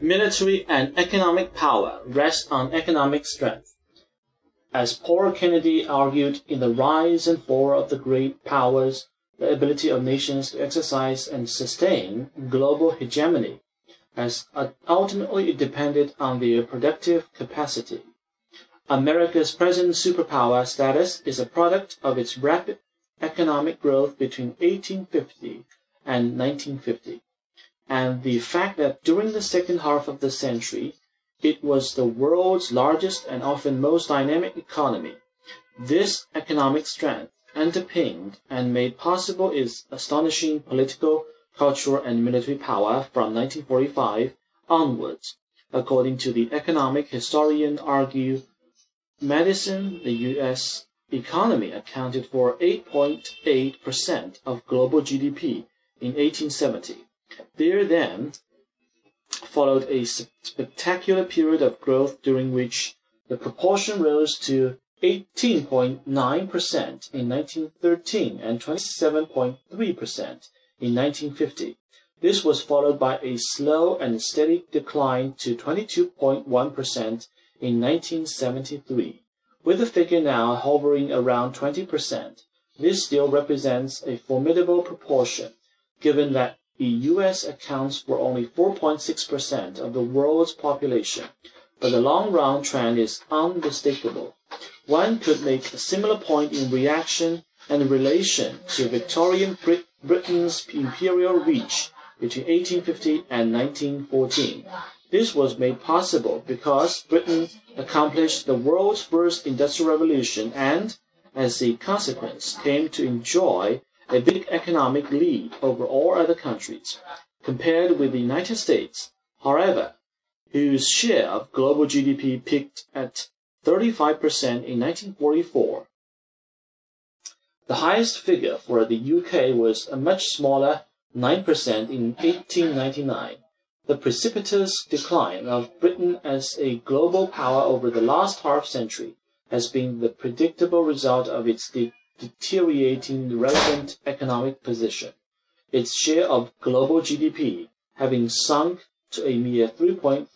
Military and economic power rest on economic strength. As Paul Kennedy argued in The Rise and Fall of the Great Powers, the ability of nations to exercise and sustain global hegemony as ultimately depended on their productive capacity. America's present superpower status is a product of its rapid economic growth between 1850 and 1950, and the fact that during the second half of the century it was the world's largest and often most dynamic economy. This economic strength underpinned and made possible its astonishing political, cultural, and military power from 1945 onwards. According to the economic historian Angus Maddison, the U.S. economy accounted for 8.8 percent of global GDP in 1870. There then followed a spectacular period of growth during which the proportion rose to 18.9% in 1913 and 27.3% in 1950. This was followed by a slow and steady decline to 22.1% in 1973. With the figure now hovering around 20%, this still represents a formidable proportion, given that the US accounts for only 4.6% of the world's population, but the long run trend is unmistakable. One could make a similar point in reaction and relation to Victorian Brit Britain's imperial reach between 1850 and 1914. This was made possible because Britain accomplished the world's first industrial revolution and, as a consequence, came to enjoy a big economic lead over all other countries. Compared with the United States, however, whose share of global GDP peaked at 35% in 1944. The highest figure for the UK was a much smaller 9% in 1899. The precipitous decline of Britain as a global power over the last half century has been the predictable result of its de deteriorating the relevant economic position, its share of global GDP having sunk to a mere 3.3%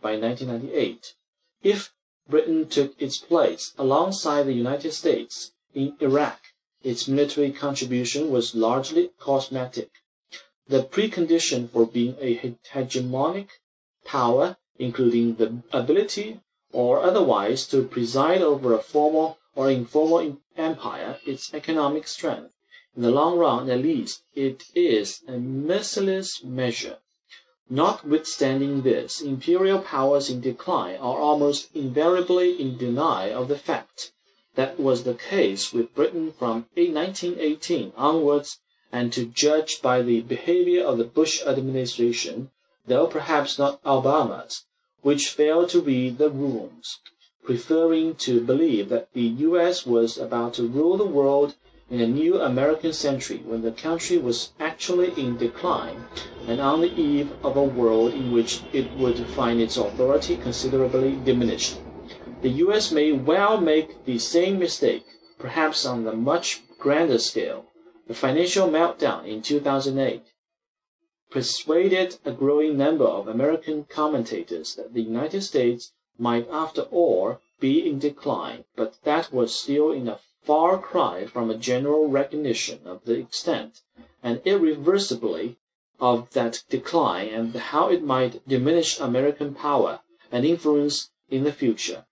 by 1998. If Britain took its place alongside the United States in Iraq, its military contribution was largely cosmetic. The precondition for being a hegemonic power, including the ability or otherwise to preside over a formal or informal empire, its economic strength. In the long run, at least, it is a merciless measure. Notwithstanding this, imperial powers in decline are almost invariably in denial of the fact. That was the case with Britain from 1918 onwards and to judge by the behavior of the Bush administration, though perhaps not Obama's, which failed to read the rooms, preferring to believe that the U.S. was about to rule the world in a new American century when the country was actually in decline and on the eve of a world in which it would find its authority considerably diminished. The U.S. may well make the same mistake, perhaps on a much grander scale, the financial meltdown in 2008 persuaded a growing number of American commentators that the United States might after all be in decline, but that was still in a far cry from a general recognition of the extent and irreversibility of that decline and how it might diminish American power and influence in the future.